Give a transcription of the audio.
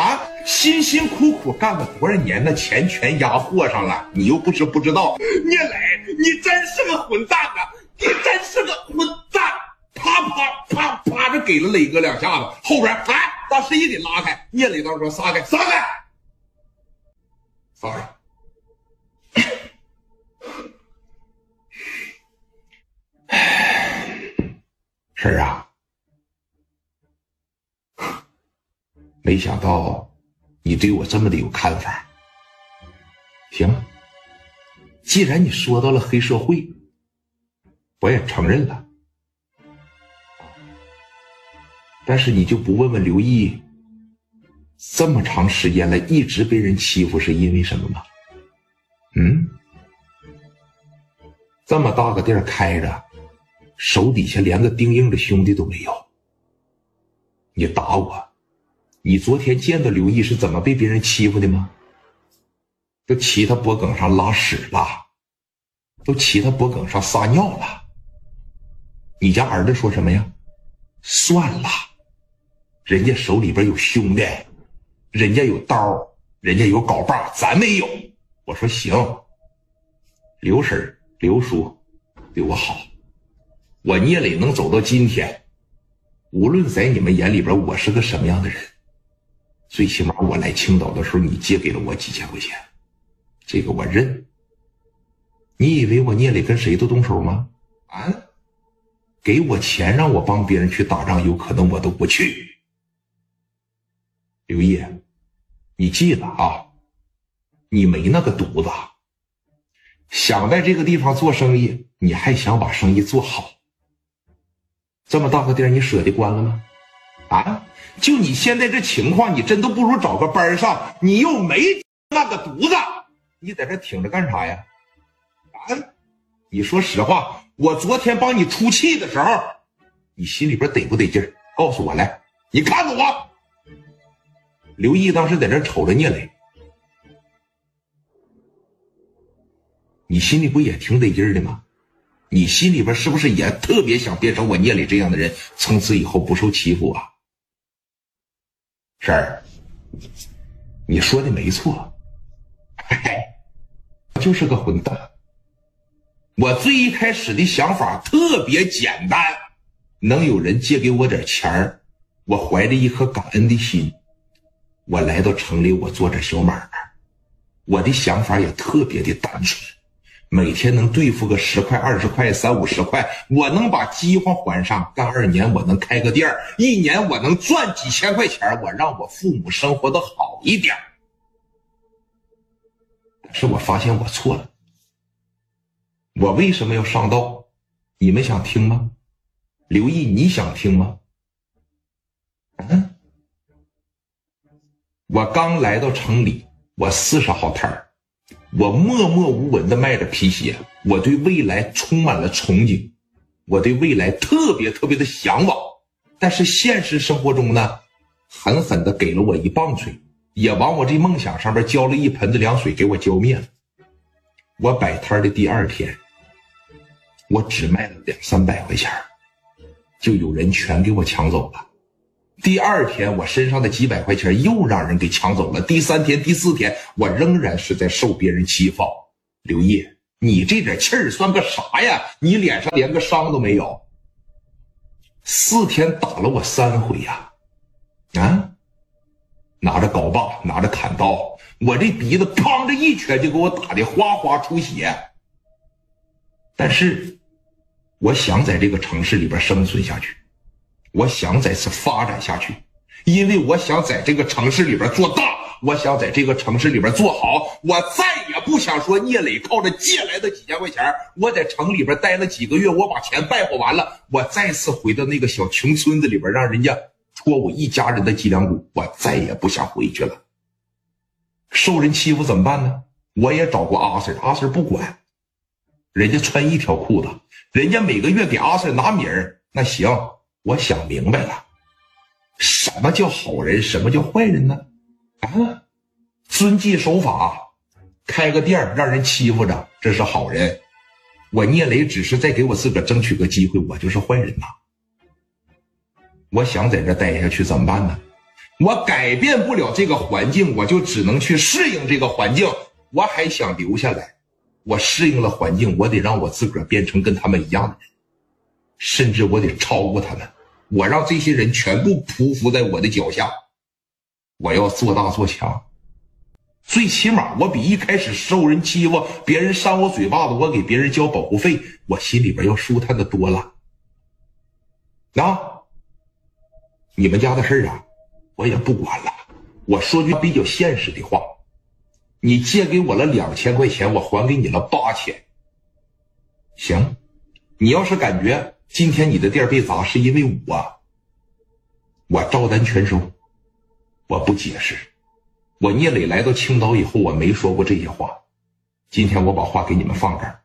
啊，辛辛苦苦干了多少年，那钱全压货上了，你又不是不知道。聂磊，你真是个混蛋啊！你真是个混蛋！啪啪啪啪着给了磊哥两下子，后边哎，把声音给拉开。聂磊当时说：“撒开，撒开，撒开。”婶啊，没想到你对我这么的有看法。行，既然你说到了黑社会，我也承认了。但是你就不问问刘毅，这么长时间了，一直被人欺负是因为什么吗？嗯，这么大个店开着。手底下连个钉硬的兄弟都没有，你打我！你昨天见到刘毅是怎么被别人欺负的吗？都骑他脖梗上拉屎了，都骑他脖梗上撒尿了。你家儿子说什么呀？算了，人家手里边有兄弟，人家有刀，人家有镐把，咱没有。我说行，刘婶刘叔对我好。我聂磊能走到今天，无论在你们眼里边我是个什么样的人，最起码我来青岛的时候，你借给了我几千块钱，这个我认。你以为我聂磊跟谁都动手吗？啊，给我钱让我帮别人去打仗，有可能我都不去。刘烨，你记了啊，你没那个犊子，想在这个地方做生意，你还想把生意做好。这么大个店，你舍得关了吗？啊！就你现在这情况，你真都不如找个班上。你又没那个犊子，你在这挺着干啥呀？啊！你说实话，我昨天帮你出气的时候，你心里边得不得劲儿？告诉我来，你看着我。刘毅当时在这瞅着聂磊，你心里不也挺得劲的吗？你心里边是不是也特别想变成我聂磊这样的人，从此以后不受欺负啊？婶儿，你说的没错，嘿嘿，就是个混蛋。我最一开始的想法特别简单，能有人借给我点钱儿，我怀着一颗感恩的心，我来到城里，我做点小买卖。我的想法也特别的单纯。每天能对付个十块、二十块、三五十块，我能把饥荒还上。干二年，我能开个店一年我能赚几千块钱，我让我父母生活的好一点。但是我发现我错了。我为什么要上道？你们想听吗？刘毅，你想听吗？嗯，我刚来到城里，我四十号摊儿。我默默无闻的卖着皮鞋，我对未来充满了憧憬，我对未来特别特别的向往，但是现实生活中呢，狠狠的给了我一棒槌，也往我这梦想上面浇了一盆子凉水，给我浇灭了。我摆摊的第二天，我只卖了两三百块钱，就有人全给我抢走了。第二天，我身上的几百块钱又让人给抢走了。第三天、第四天，我仍然是在受别人欺负。刘烨，你这点气儿算个啥呀？你脸上连个伤都没有。四天打了我三回呀，啊，拿着镐把，拿着砍刀，我这鼻子砰的一拳就给我打的哗哗出血。但是，我想在这个城市里边生存下去。我想在此发展下去，因为我想在这个城市里边做大，我想在这个城市里边做好。我再也不想说聂磊靠着借来的几千块钱，我在城里边待了几个月，我把钱败坏完了，我再次回到那个小穷村子里边，让人家戳我一家人的脊梁骨。我再也不想回去了。受人欺负怎么办呢？我也找过阿 Sir，阿 Sir 不管，人家穿一条裤子，人家每个月给阿 Sir 拿米儿，那行。我想明白了，什么叫好人，什么叫坏人呢？啊，遵纪守法，开个店让人欺负着，这是好人。我聂磊只是在给我自个争取个机会，我就是坏人呐。我想在这待下去怎么办呢？我改变不了这个环境，我就只能去适应这个环境。我还想留下来，我适应了环境，我得让我自个变成跟他们一样的人，甚至我得超过他们。我让这些人全部匍匐在我的脚下。我要做大做强，最起码我比一开始受人欺负、别人扇我嘴巴子，我给别人交保护费，我心里边要舒坦的多了。啊，你们家的事啊，我也不管了。我说句比较现实的话，你借给我了两千块钱，我还给你了八千。行，你要是感觉今天你的店被砸是因为我，我照单全收。我不解释，我聂磊来到青岛以后，我没说过这些话。今天我把话给你们放这儿。